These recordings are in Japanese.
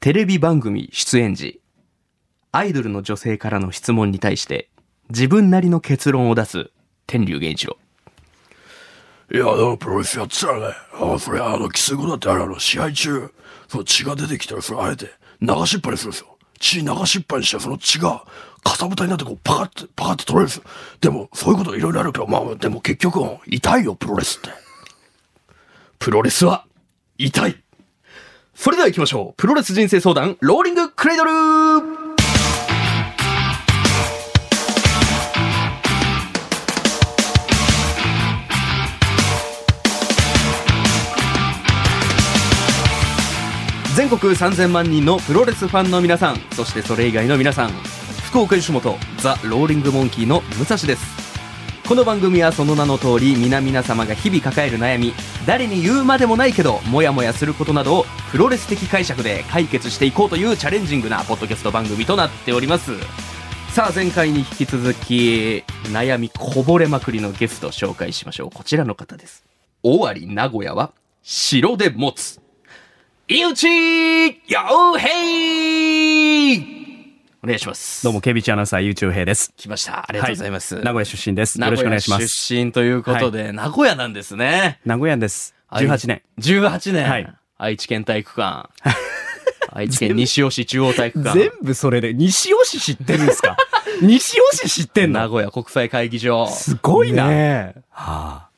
テレビ番組出演時、アイドルの女性からの質問に対して、自分なりの結論を出す天竜源一郎。いや、でもプロレスやってたらね、あそれあの、キス後だってあれあの、試合中、その血が出てきたら、それあえて流しっぱにするんですよ。血流しっぱにして、その血が、かさぶたになってこう、パカって、パカって取れるんですよ。でも、そういうこといろいろあるけど、まあ、でも結局、痛いよ、プロレスって。プロレスは痛い。それでは行きましょう。プロレス人生相談、ローリングクレイドル全国3000万人のプロレスファンの皆さん、そしてそれ以外の皆さん、福岡吉本ザ・ローリングモンキーの武蔵です。この番組はその名の通り皆々様が日々抱える悩み誰に言うまでもないけどモヤモヤすることなどをプロレス的解釈で解決していこうというチャレンジングなポッドキャスト番組となっております。さあ前回に引き続き悩みこぼれまくりのゲスト紹介しましょう。こちらの方です。尾張名古屋は城で持つ。井内洋平お願いしますどうも、ケビチアナウンサー、ゆうちゅうへいです。来ましたありがとうございます、名古屋出身です。名よろしくお古屋願いします。出身ということで、名古屋なんですね。名古屋です。18年。18年。はい愛知県体育館。愛知県西尾市中央体育館。全部それで、西尾市知ってるんですか？西尾市知ってんの？名古屋国際会議場。すごいな。ねえはあ、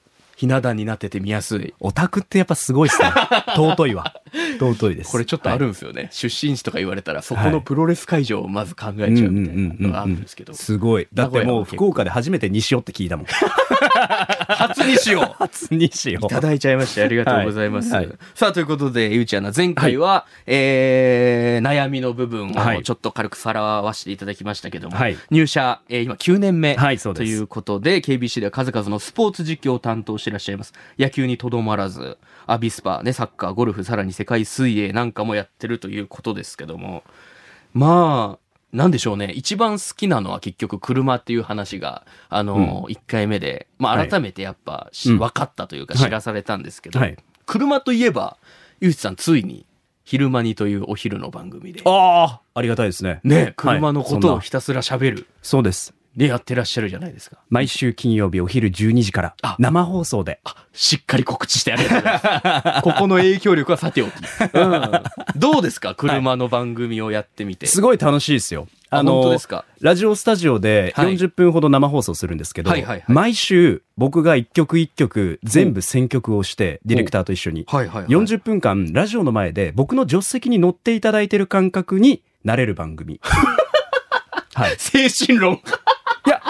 ひな壇になってて見やすい。オタクってやっぱすごいっすね。尊いわ。尊いです。これちょっとあるんですよね。出身地とか言われたら、そこのプロレス会場をまず考えはいちゃうみたいなのがあるんですけど。すごい。だってもう福岡で初めて西尾って聞いたもん。初にしよう初西尾。いただいちゃいましてありがとうございます。はいはいさあ、ということで、ゆうちゃんな、前回は、えー、悩みの部分はいをちょっと軽くさらわしていただきましたけども、はい入社、えー今9年目、はいそうですということで、KBC では数々のスポーツ実況を担当していらっしゃいます。野球にとどまらず、アビスパ、ね、サッカー、ゴルフ、さらに世界水泳なんかもやってるということですけども、まあ、なんでしょうね。一番好きなのは結局車っていう話が、あの、1回目で、まあはい。改めてやっぱし、うん。分かったというかはい。知らされたんですけど、はい。車といえば、ゆうちさんついに、昼間にというお昼の番組で、ああありがたいですね。ね、車のことをはいひたすら喋る、そうです。でやってらっしゃるじゃないですか。毎週金曜日お昼12時からあ生放送で。あ、しっかり告知してありがとうございます。ここの影響力はさておき。うん。どうですか？車の番組をやってみて。すごい楽しいですよ。あ本当ですか？ラジオスタジオではい40分ほど生放送するんですけど、はいはいはい毎週僕が一曲一曲全部選曲をして、ディレクターと一緒に、はいはい、はい。40分間ラジオの前で僕の助手席に乗っていただいてる感覚になれる番組。はい。精神論。いや、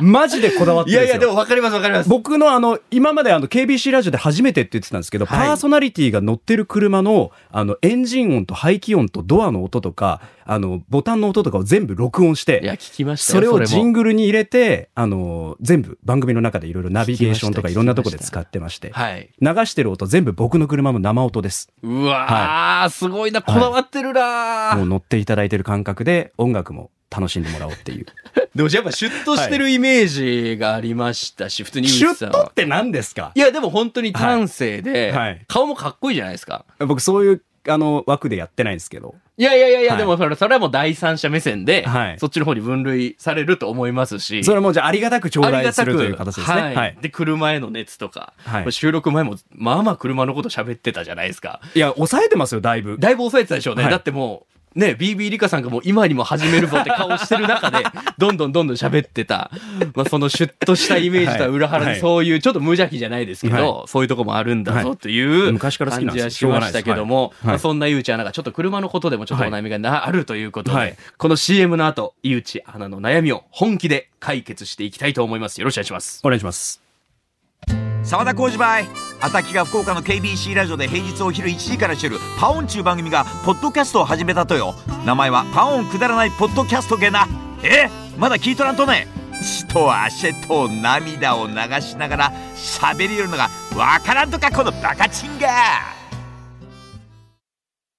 マジでこだわってい。やいや、でも分かります分かります。僕のあの、今まであの、KBC ラジオで初めてって言ってたんですけど、はいパーソナリティが乗ってる車の、あの、エンジン音と排気音とドアの音とか、あの、ボタンの音とかを全部録音して、いや、聞きましたよそれをジンもグルに入れて、あの、全部番組の中でいろいろナビゲーションとかいろんなとこで使ってまして、はい。流してる音全部僕の車の生音です。うわー、すごいな、こだわってるなー、もう乗っていただいてる感覚で音楽も楽しんでもらおうっていう。でもやっぱシュッとしてるイメージがありましたし、普通にシュッとって何ですか？いや、でも本当に端正で、はいはい顔もかっこいいじゃないですか。僕そういう、あの、枠でやってないんですけど。いやいやいやいや、はいでもそれそれはもう第三者目線で、はいそっちの方に分類されると思いますし。それもじゃあありがたく頂戴するという形ですね。はい。はい。で、車への熱とか、はい収録前も、まあまあ車のこと喋ってたじゃないですか。いや、抑えてますよ、だいぶ。だいぶ抑えてたでしょうね。はいだってもう、ね、BB リカさんがもう今にも始めるぞって顔してる中で、どんどんどんどん喋ってた、まあそのシュッとしたイメージとは裏腹はい。にそういうちょっと無邪気じゃないですけど、はそういうとこもあるんだぞはい。という昔から好き感じはしましたけども、まあそんなゆうちゃんなんかちょっと車のことでもちょっとお悩みがなあるということで、はい。この CM の後、居内アナの悩みを本気で解決していきたいと思います。よろしくお願いします。お願いします。沢田幸二ばい。アタキが福岡の KBC ラジオで平日お昼1時からしてるパオンちゅう番組がポッドキャストを始めたとよ。名前はパオンくだらないポッドキャストゲなえ？まだ聞いとらんとね。血と汗と涙を流しながら喋りよるのがわからんとかこのバカチンが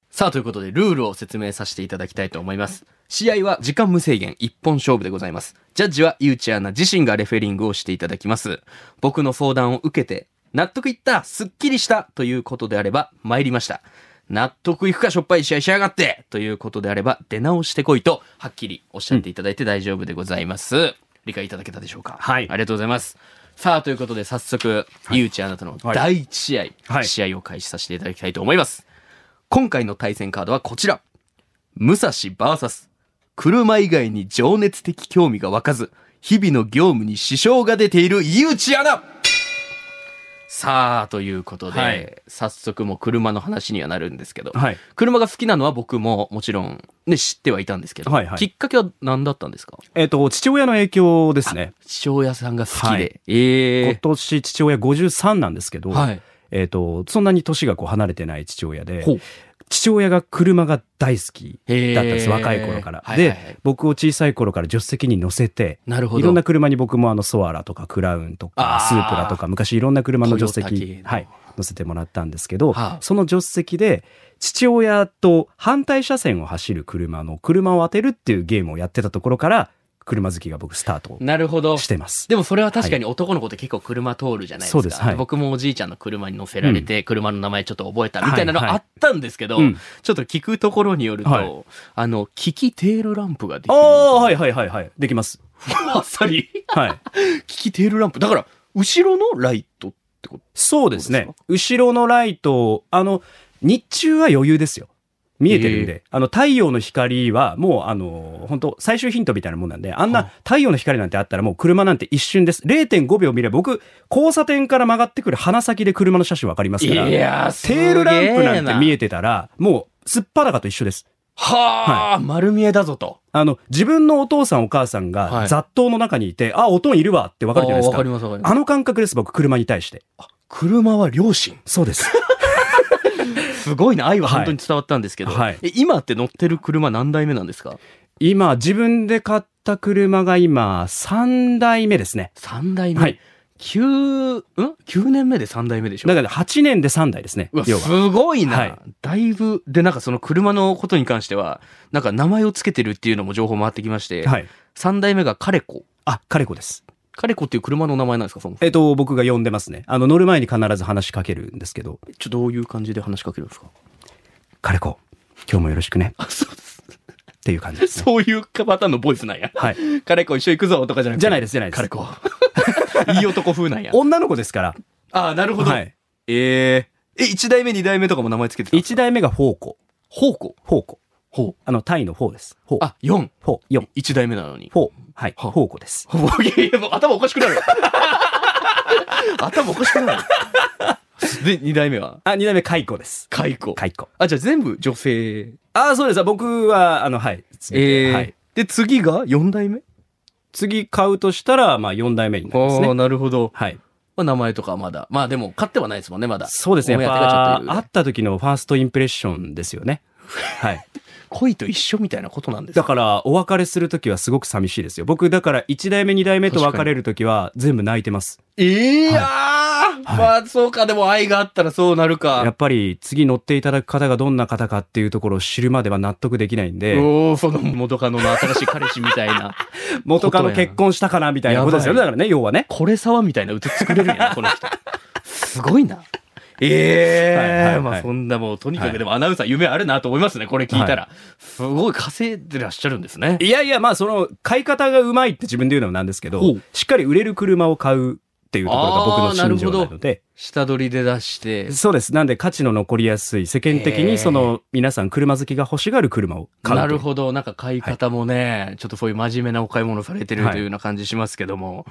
さあ、ということで、ルールを説明させていただきたいと思います。試合は時間無制限一本勝負でございます。ジャッジはゆうちアナ自身がレフェリングをしていただきます。僕の相談を受けて、納得いった、すっきりしたということであれば、参りました。納得いくかしょっぱい試合しやがってということであれば、出直してこいと、はっきりおっしゃっていただいて大丈夫でございます。理解いただけたでしょうか？はいありがとうございます。さあ、ということで早速、井内あなたのはい第一試合、はい試合を開始させていただきたいと思います。今回の対戦カードはこちら。武蔵 VS 車以外に情熱的興味が湧かず、日々の業務に支障が出ている井内アナさあ、ということで、はい早速もう車の話にはなるんですけど、はい。車が好きなのは僕ももちろんね、知ってはいたんですけど、はいはいきっかけは何だったんですか？えっ、と、父親の影響ですね。父親さんが好きで。はいええ今年父親53なんですけど、はい。えっ、と、そんなに年がこう離れてない父親で父親が車が大好きだったんです、若い頃から。はいはいはいで、僕を小さい頃から助手席に乗せて、なるほど。いろんな車に僕もあのソアラとかクラウンとかスープラとか昔いろんな車の助手席、のはい、乗せてもらったんですけど、はあその助手席で父親と反対車線を走る車の車を当てるっていうゲームをやってたところから車好きが僕スタートなるほど。してます。でもそれは確かに男の子って結構車通るじゃないですか。そうですはい僕もおじいちゃんの車に乗せられて、車の名前ちょっと覚えたみたいなのはいはいあったんですけど、うんちょっと聞くところによると、はいあの、利きテールランプができある。あ、はいはいはいはい。できます。あっさり。はい。利きテールランプ。だから、後ろのライトってことそうですね。後ろのライト、あの、日中は余裕ですよ。見えてるんで。あの、太陽の光はもう、あの、本当最終ヒントみたいなもんなんで、あんな太陽の光なんてあったらもう車なんて一瞬です。0.5秒見れば僕、交差点から曲がってくる鼻先で車の車種わかりますから。やー、テールランプなんて見ええてたら、もう、すっぱだかと一緒です。はあ、丸見えだぞと。あの、自分のお父さんお母さんはいが雑踏の中にいて、あ、おとんいるわってわかるじゃないですか。あかりますわかあの感覚です、僕、車に対して。車は両親。そうです。すごいな。愛は本当に伝わったんですけど。はいえ今って乗ってる車何台目なんですか？今、自分で買った車が今、3台目ですね。?3 台目？はい。9、ん ?9 年目で3台目でしょ？だから8年で3台ですね。すごいな、はいだいぶ、で、なんかその車のことに関しては、なんか名前をつけてるっていうのも情報回ってきまして、はい。3代目がカレコ。あ、カレコです。カレコっていう車の名前なんですかそのえっと、僕が呼んでますね。あの、乗る前に必ず話しかけるんですけど、ちょどういう感じで話しかけるんですか？カレコ、今日もよろしくね。あ、そうです。っていう感じですね。そういうパターンのボイスなんや。はい。カレコ一緒行くぞとかじゃなくて。じゃないです、じゃないです。カレコ。いい男風なんや。女の子ですから。ああ、なるほど。はい。えー、え、1代目、2代目とかも名前つけてた1代目がフォーコ。フォーコ。フォーコ。ほう。あの、タイのフォーです。フォー。あ、4。フォー、4。1代目なのに。フォー。はい。はフォーコです。いやいや、もう頭おかしくなる。頭おかしくなる。で、2代目は？あ、2代目カイコです。カイコ。カイコ。あ、じゃあ全部女性。あ、そうです。僕は、あの、はい。全てえーはい。で、次が4代目？次買うとしたら、まあ、4代目になりますああ、ね。なるほど。はい。まあ、名前とかはまだ。まあでも、買ってはないですもんね、まだ。そうですね。やっぱ、会った時のファーストインプレッションですよね。はい。恋と一緒みたいなことなんですか？だから、お別れする時はすごく寂しいですよ。僕、だから、1代目、2代目と別れる時は、全部泣いてます。ええああ、まあそうか、でも愛があったらそうなるやかっ。ぱり、次乗っていただく方がどんな方かっていうところを知るまでは納得できないんで、おおその元カノの新しい彼氏みたいな。元カノ結婚したかなみたいなことですよね。やだからね、要はね。これ沢みたいな歌作れるんやな、この人。すごいな。ええまあそんなもう、とにかはいくでもアナウンサー夢あるなと思いますね、これ聞いたら。すごい稼いでらっしゃるんですね。いやいや、まあ、その、買い方がうまいって自分で言うのもなんですけほどう、しっかり売れる車を買うっていうところが僕の信条なので、下取りで出して。そうです。なんで価値の残りやすい、世間的にその皆さん車好きが欲しがる車を買う。なるほど。なんか買い方もね、ちょっとそういう真面目なお買い物されてるはいというような感じしますけども。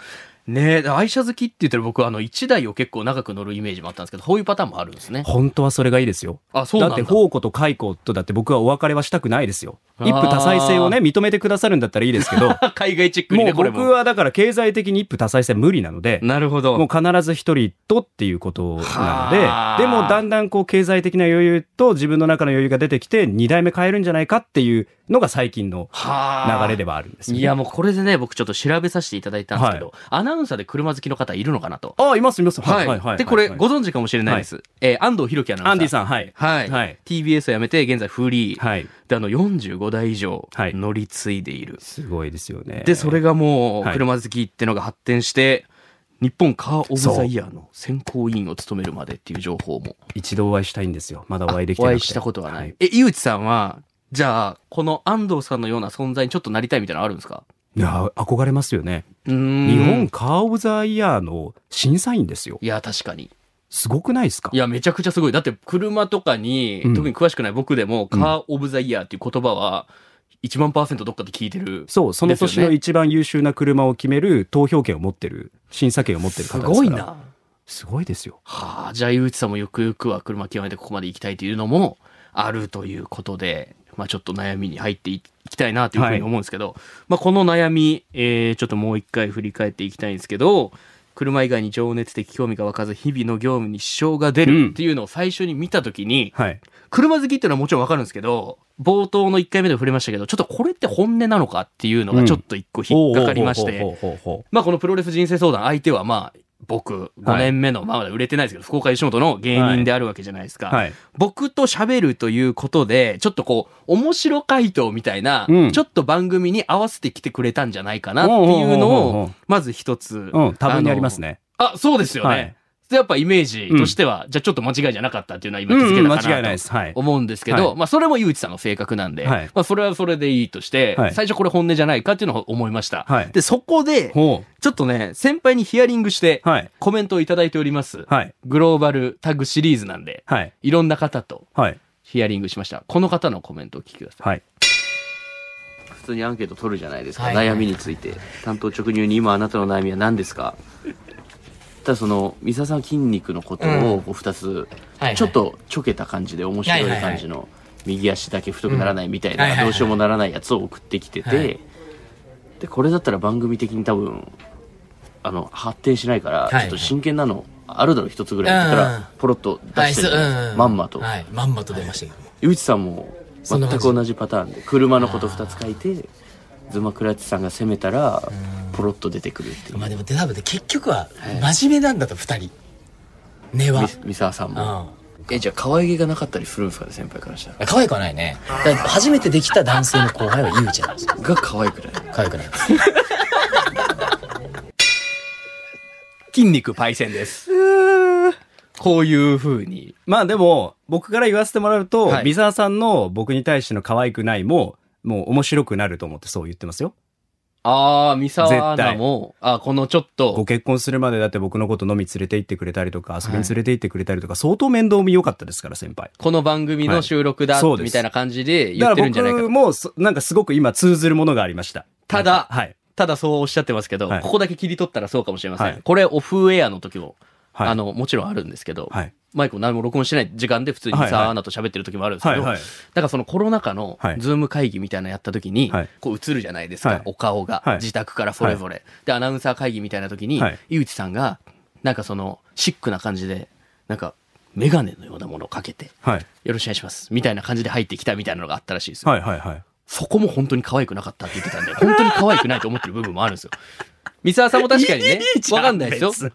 ね愛車好きって言ったら僕はあの1台を結構長く乗るイメージもあったんですけど、そういうパターンもあるんですね。本当はそれがいいですよ。あ、そうなんだ。だって、宝庫と蚕とだって僕はお別れはしたくないですよ。一夫多妻制をね、認めてくださるんだったらいいですけど、海外チックにね、もう。僕はだから経済的に一夫多妻制無理なので、なるほど。もう必ず一人とっていうことなはあので、でもだんだんこう経済的な余裕と自分の中の余裕が出てきて、二代目変えるんじゃないかっていうのが最近のはあ流れではあるんですよ、ね。いや、もうこれでね、僕ちょっと調べさせていただいたんですけど、アナウンサーで車好きの方いるのかなと？あ、いますいます。はい。で、これご存知かもしれないです。えー安藤弘樹アナウンサー。アンディさん、はい。はい。はい TBS を辞めて、現在フリー。はい。で、あの、45台以上はい乗り継いでいる。すごいですよね。で、それがもう、はい車好きってのが発展して、日本カー・オブ・ザ・イヤーの選考委員を務めるまでっていう情報も。一度お会いしたいんですよ。まだお会いできてな。お会いしたことはない。え、井内さんは、じゃあ、この安藤さんのような存在にちょっとなりたいみたいなのあるんですか？いや、憧れますよね。日本カー・オブ・ザ・イヤーの審査員ですよ。いや、確かに。すごくないですか？いや、めちゃくちゃすごい。だって、車とかに、うん特に詳しくない僕でも、カー・オブ・ザ・イヤーっていう言葉は、1万パーセントどっかで聞いてる。そう、その年の一番優秀な車を決める投票権を持ってる、審査権を持ってるす方ですから。ごい。な。すごいですよ。はあ、じゃあ、井内さんもゆくゆくは車極めてここまで行きたいというのもあるということで、まあちょっと悩みに入っていきたいなというふうに思うんですけど、まあこの悩み、えー、ちょっともう一回振り返っていきたいんですけど、車以外に情熱的興味が湧かず日々の業務に支障が出るっていうのを最初に見たときに、はい。車好きっていうのはもちろんわかるんですけど、冒頭の1回目で触れましたけど、ちょっとこれって本音なのかっていうのがちょっと一個引っかかりまして、まあこのプロレス人生相談相手はまあ僕5年目の、まあまだ売れてないですけど、福岡吉本の芸人であるわけじゃないですか。うはい。僕と喋るということで、ちょっとこう、面白回答みたいな、うんちょっと番組に合わせてきてくれたんじゃないかなっていうのをう、まず一つ。うん、多分にありますね。ね。あ、そうですよね。やっぱイメージとしては、じゃあちょっと間違いじゃなかったっていうのは今うんうん、気づけたかなと、間違いないです。はい。思うんですけど、はいまあそれも井内さんの性格なんで、はいまあそれはそれでいいとして、はい最初これ本音じゃないかっていうのを思いました。はいで、そこで、ほちょっとね、先輩にヒアリングして。コメントをいただいております。はい。グローバルタグシリーズなんで、はい。いろんな方とはい。ヒアリングしました。この方のコメントをお聞きください。はい。普通にアンケート取るじゃないですか、はいはい悩みについて担当直入に今あなたの悩みは何ですか？ただその三沢さん筋肉のことをこう2つ、はいはい。ちょっとちょけた感じで面白い感じの右足だけ太くならないみたいうん。はいはいはい。などうしようもならないやつを送ってきてて、はいでこれだったら番組的に多分あの発展しないからはいちょっと真剣なのあるだろ一つぐらいって言ったうん。らポロッと出してまんまと、はい、まんまと出ましたけど。井内さんもそんな感じ。全く同じパターンで車のこと2つ書いてズマクラッチさんが攻めたらポロッと出てくるっていうまあでも、多分ね、結局は、真面目なんだと、二人。根はみ。三沢さんもうん。えじゃあ可愛げがなかったりするんですかね先輩からしたら可愛くはないね。初めてできた男性の後輩は井内なんですよ。が可愛くない可愛くない。筋肉パイセンですこういう風にまあでも、僕から言わせてもらうと、はい三沢さんの僕に対しての可愛くないも、もう面白くなると思ってそう言ってますよ。ああ三沢アナもあこのちょっごと結婚するまでだって僕のこと飲み連れて行ってくれたりとか、遊びに連れて行ってくれたりとか、相当面倒見良かったですから、先輩。この番組の収録だ、はい。みたいな感じで言ってるんじゃないか。僕もそ、なんかすごく今通ずるものがありました。ただはい。ただそうおっしゃってますけど、はい。ここだけ切り取ったらそうかもしれません、はい。これオフエアの時も、はい。あのもちろんあるんですけど、はい。マイクを何も録音してない時間で普通にさアナと喋ってる時もあるんですけど、はいはい。だからそのコロナ禍のはい。ズーム会議みたいなのやった時に、はい。こう映るじゃないですか、はい。お顔が、はい。自宅からそれぞれ、でアナウンサー会議みたいな時に、はい。居内さんがなんかそのシックな感じでなんかメガネのようなものをかけてはい。よろしくお願いしますみたいな感じで入ってきたみたいなのがあったらしいですよ、はいはいはい。そこも本当に可愛くなかったって言ってたんで本当に可愛くないと思ってる部分もあるんですよ。三沢さんも確かにねわかんないですよ。別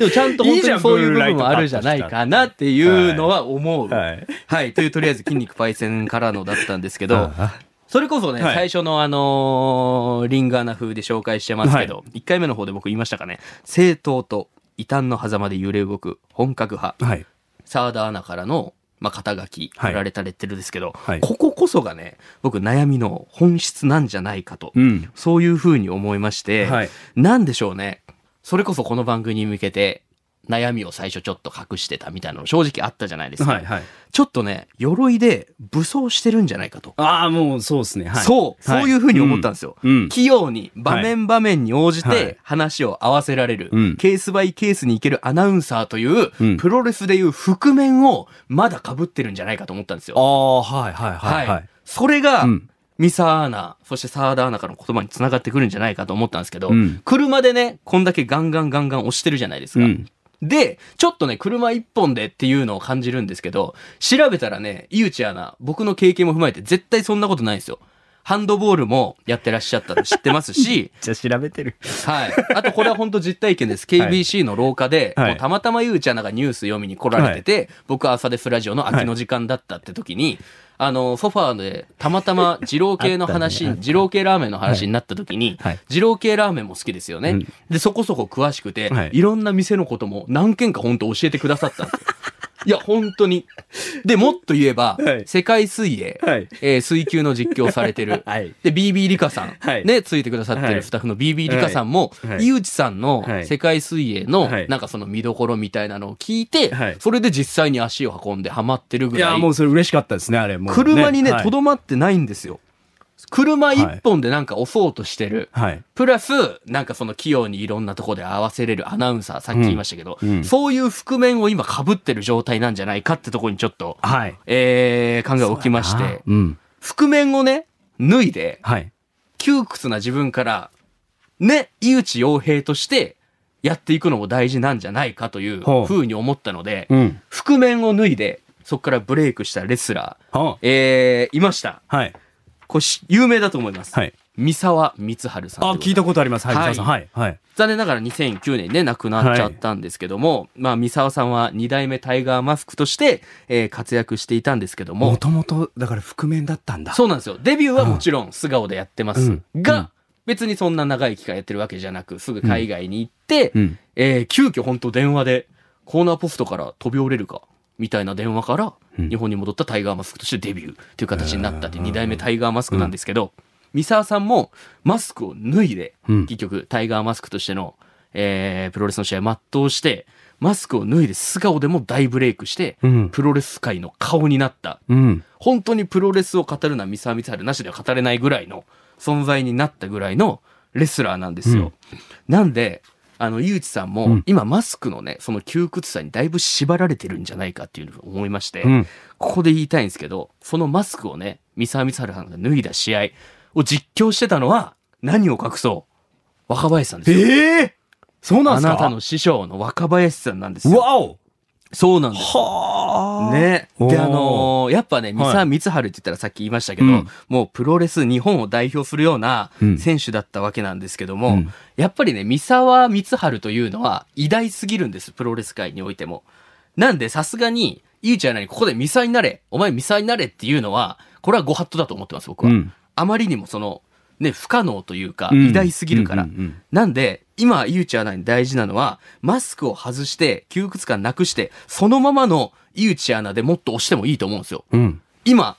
でもちゃんと本当にそういう部分もあるじゃないかなっていうのは思う。はい。はい。という、とりあえず筋肉パイセンからのだったんですけど、それこそね、はい最初のあのーリンガーナ風で紹介してますけど、1回目の方で僕言いましたかね、政党と異端の狭間で揺れ動く本格派、はい。沢田アナからの、まあ、肩書き、はい振られたレッテルですけど、はいこここそがね、僕悩みの本質なんじゃないかと、うん。そういうふうに思いまして、はい。なんでしょうね。それこそこの番組に向けて悩みを最初ちょっと隠してたみたいなの正直あったじゃないですか。はいはい。ちょっとね、鎧で武装してるんじゃないかと。ああ、もうそうですね。はい。そう、そういうふうに思ったんですよ。うん。器用に場面場面に応じはいて話を合わせられる、うんケースバイケースにいけるアナウンサーという、うんプロレスでいう覆面をまだ被ってるんじゃないかと思ったんですよ。ああ、はいはいはいはい。それが、うんミサアナ、そしてサーダアナからの言葉につながってくるんじゃないかと思ったんですけど、うん車でね、こんだけガンガンガンガン押してるじゃないですか。うんで、ちょっとね、車一本でっていうのを感じるんですけど、調べたらね、井内アナ、僕の経験も踏まえて絶対そんなことないんですよ。ハンドボールもやってらっしゃったの知ってますし、じゃあ調べてる。はい。あとこれは本当実体験です。KBC の廊下で、はいもうたまたまゆうちゃんがニュース読みに来られてて、僕は朝デフラジオの空きの時間だったって時に、あの、ソファーでたまたま二郎系の話、ね二郎系ラーメンの話になった時に、はい二郎系ラーメンも好きですよね。うんで、そこそこ詳しくて、はいいろんな店のことも何件か本当教えてくださったんですよ。いや、本当に。で、もっと言えば、はい。世界水泳、はい。えー水球の実況をされてる、はい。で、BB リカさん、はい。ね、ついてくださってはい。るスタッフの BB リカさんも、はい。井内さんのはい。世界水泳のはい、なんかその見どころみたいなのを聞いてはい、それで実際に足を運んでハマってるぐい。や、らい、もうそれ嬉しかったですね、あれ。もう車にね、はい。とどまってないんですよ。車一本でなんか押そうとしてる。はい。プラス、なんかその器用にいろんなとこで合わせれるアナウンサー、さっき言いましたけど、うんうんそういう覆面を今被ってる状態なんじゃないかってところにちょっと、はい。えー、考えを置きまして、うん。覆面をね、脱いで、はい。窮屈な自分から、ね、井内洋平としてやっていくのも大事なんじゃないかというほう風に思ったので、うん。覆面を脱いで、そこからブレイクしたレスラー、はえー、いました。はい。こ有名だと思います。はい。三沢光晴さん。あ、聞いたことあります。はい。はい三沢さんはい。はい。残念ながら2009年にね、亡くなっちゃったんですけども、まあ、三沢さんは二代目タイガーマスクとして、えー活躍していたんですけどもも、ともと、だから覆面だったんだ。そうなんですよ。デビューはもちろん素顔でやってます。うんが、うん別にそんな長い期間やってるわけじゃなく、すぐ海外に行って、うん。えー急遽本当電話で、コーナーポストから飛び降りるか、みたいな電話から、うん日本に戻ったタイガーマスクとしてデビューという形になったって二代目タイガーマスクなんですけど、三沢さんもマスクを脱いで、うん結局タイガーマスクとしての、えープロレスの試合を全うして、マスクを脱いで素顔でも大ブレイクして、うんプロレス界の顔になった。うん。本当にプロレスを語るのは三沢光晴なしでは語れないぐらいの存在になったぐらいのレスラーなんですよ。なんで、あの、井内さんも、うん今マスクのね、その窮屈さにだいぶ縛られてるんじゃないかっていうのを思いまして、うん。ここで言いたいんですけど、そのマスクをね、三沢光晴さんが脱いだ試合を実況してたのは、何を隠そう若林さんですよ。ええそうなんですか？あなたの師匠の若林さんなんですよ。わおそうなんです。はあ。ね。で、あのーやっぱね、三沢光晴って言ったらさっき言いましたけど、うんもうプロレス日本を代表するようなうん選手だったわけなんですけども、うんやっぱりね、三沢光晴というのは偉大すぎるんです、プロレス界においても。なんで、さすがに、ゆうちゃんなにここで三沢になれ、お前三沢になれっていうのは、これはご法度だと思ってます、僕は。うんあまりにもその、ね、不可能というか、うん偉大すぎるから。なんで、今、ゆうちアナに大事なのは、マスクを外して、窮屈感なくして、そのままのゆうちアナでもっと押してもいいと思うんですよ。うん。今、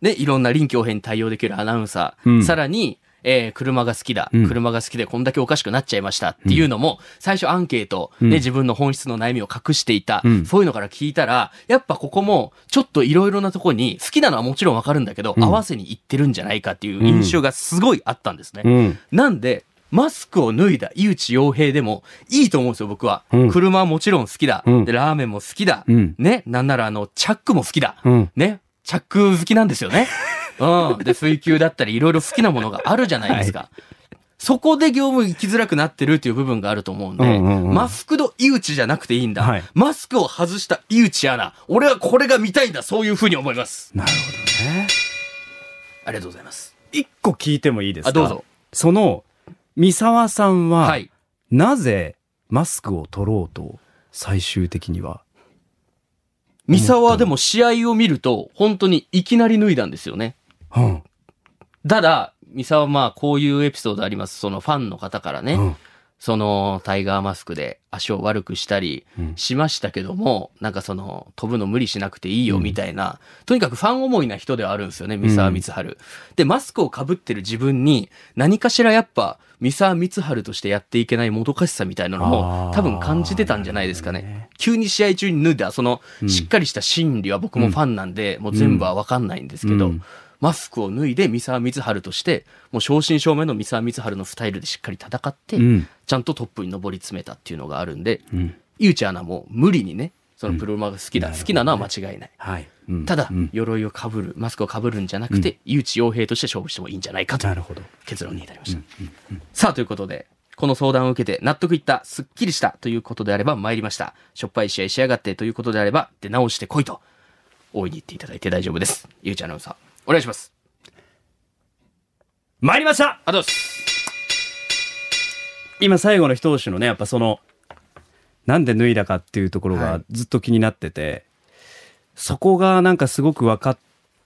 ね、いろんな臨機応変に対応できるアナウンサー、うんさらに、えー車が好きだ、うん車が好きでこんだけおかしくなっちゃいましたっていうのも、最初アンケート、うんね、自分の本質の悩みを隠していた、うんそういうのから聞いたら、やっぱここも、ちょっといろいろなとこに、好きなのはもちろんわかるんだけど、うん合わせにいってるんじゃないかっていう印象がすごいあったんですね。うん。なんで、マスクを脱いだ井内洋平でもいいと思うんですよ、僕は。うん車はもちろん好きだ。うんで、ラーメンも好きだ。うんね、なんならあの、チャックも好きだ。うん。ね、チャック好きなんですよね。うん。で、水球だったりいろいろ好きなものがあるじゃないですか。そこで業務行きづらくなってるっていう部分があると思うんで、うんうんうんマスクの井内じゃなくていいんだ。はいマスクを外した井内アナ。俺はこれが見たいんだ。そういうふうに思います。なるほどね。ありがとうございます。一個聞いてもいいですか？あどうぞ。その、三沢さんは、はい。なぜマスクを取ろうと、最終的には？三沢はでも試合を見ると、本当にいきなり脱いだんですよね。うん。ただ、三沢はまあこういうエピソードあります。そのファンの方からね、うんそのタイガーマスクで足を悪くしたりうん。しましたけども、なんかその飛ぶの無理しなくていいよみたいな、とにかくファン思いな人ではあるんですよね、三沢光晴。で、マスクを被ってる自分に何かしらやっぱ三沢光晴としてやっていけないもどかしさみたいなのあもー。多分感じてたんじゃないですかね。ね。急に試合中に脱いだ、そのん。しっかりした心理は僕もファンなんで、もう全部はわかんないんですけど、うんマスクを脱いで三沢光晴として、もう正真正銘の三沢光晴のスタイルでしっかり戦って、うんちゃんとトップに上り詰めたっていうのがあるんで、うん。ゆうちアナも無理にね、そのプロ馬が好きだ、うん好きなのは間違いない。はい。うんただ、うん鎧をかぶる、マスクをかぶるんじゃなくて、ゆうち洋平として勝負してもいいんじゃないかというなるほど。結論に至りました。さあ、ということで、この相談を受けて納得いった、すっきりしたということであれば参りました。しょっぱい試合しやがってということであれば、出直してこいと、大いに言っていただいて大丈夫です。ゆうちアナウンサー、お願いします。参りました。あどうです。今最後の一押しのね、やっぱその、なんで脱いだかっていうところがずっと気になってて、そこがなんかすごく分かっ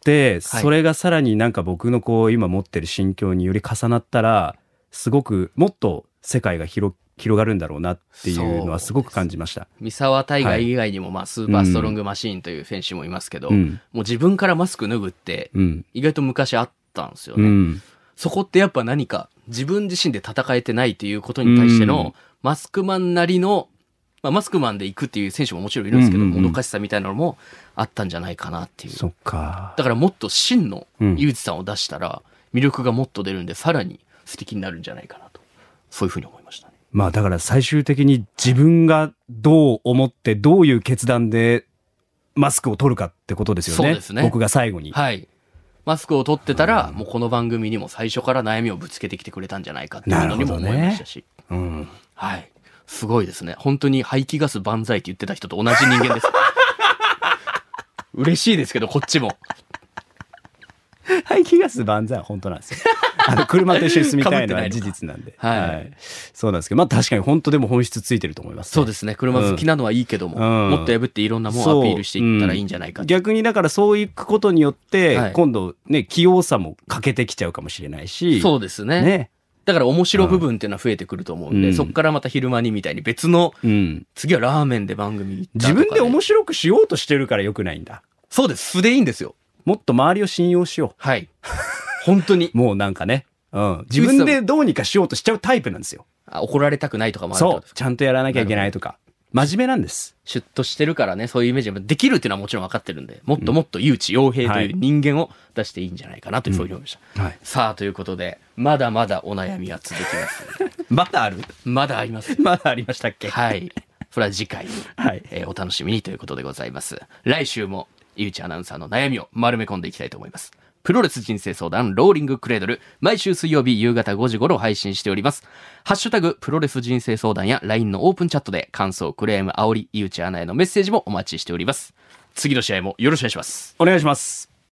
て、それがさらになんか僕のこう今持ってる心境により重なったら、すごくもっと世界が広広がるんだろうなっていうのはすごく感じました。三沢大河以外にも、まあ、スーパーストロングマシーンという選手もいますけど、うんもう自分からマスク脱ぐって、うん。意外と昔あったんですよね。うん。そこってやっぱ何か自分自身で戦えてないということに対しての、マスクマンなりの、まあ、マスクマンで行くっていう選手ももちろんいるんですけど、もどかしさみたいなのもあったんじゃないかなっていう。そっか。だからもっと真のうんユージさんを出したら、魅力がもっと出るんで、さらに素敵になるんじゃないかなと。そういうふうに思いましたね。まあだから最終的に自分がどう思ってどういう決断でマスクを取るかってことですよね。そうですね僕が最後に。はい。マスクを取ってたら、もうこの番組にも最初から悩みをぶつけてきてくれたんじゃないかっていうのにも思いましたし。うん。はい。すごいですね。本当に排気ガス万歳って言ってた人と同じ人間です。嬉しいですけど、こっちも。排気ガス万歳は本当なんですよ。あの、車と一緒に住みたいのは事実なんで。はいそうなんですけど、まあ確かに本当でも本質ついてると思います、そうですね。車好きなのはいいけども、うんもっと破っていろんなものをアピールしていったらいいんじゃないかって逆にだからそういくことによって、はい今度ね、器用さも欠けてきちゃうかもしれないし。そうですね。ね。だから面白部分っていうのは増えてくると思うんで、うんそこからまた昼間にみたいに別の、うん。次はラーメンで番組行った自とか分で面白くしようとしてるから良くないんだ。そうです。素でいいんですよ。もっと周りを信用しよはい。本当に。う。もうなんかね。うん。自分でどうにかしようとしちゃうタイプなんですよ。あ怒られたくないとかもあるそう。ちゃんとやらなきゃいけないとか。真面目なんです。シュッとしてるからね、そういうイメージができるっていうのはもちろん分かってるんで、もっともっと誘致、傭兵という人間を出していいんじゃないかなというふうに思いました。はい。さあ、ということで、まだまだお悩みは続きます。まだある？まだあります。まだありましたっけ？はい。それは次回、はいえーお楽しみにということでございます。来週も、ゆうちアナウンサーの悩みを丸め込んでいきたいと思います。プロレス人生相談、ローリングクレードル、毎週水曜日夕方5時頃配信しております。ハッシュタグ、プロレス人生相談や LINE のオープンチャットで感想、クレーム、煽り、井内アナへのメッセージもお待ちしております。次の試合もよろしくお願いします。お願いします。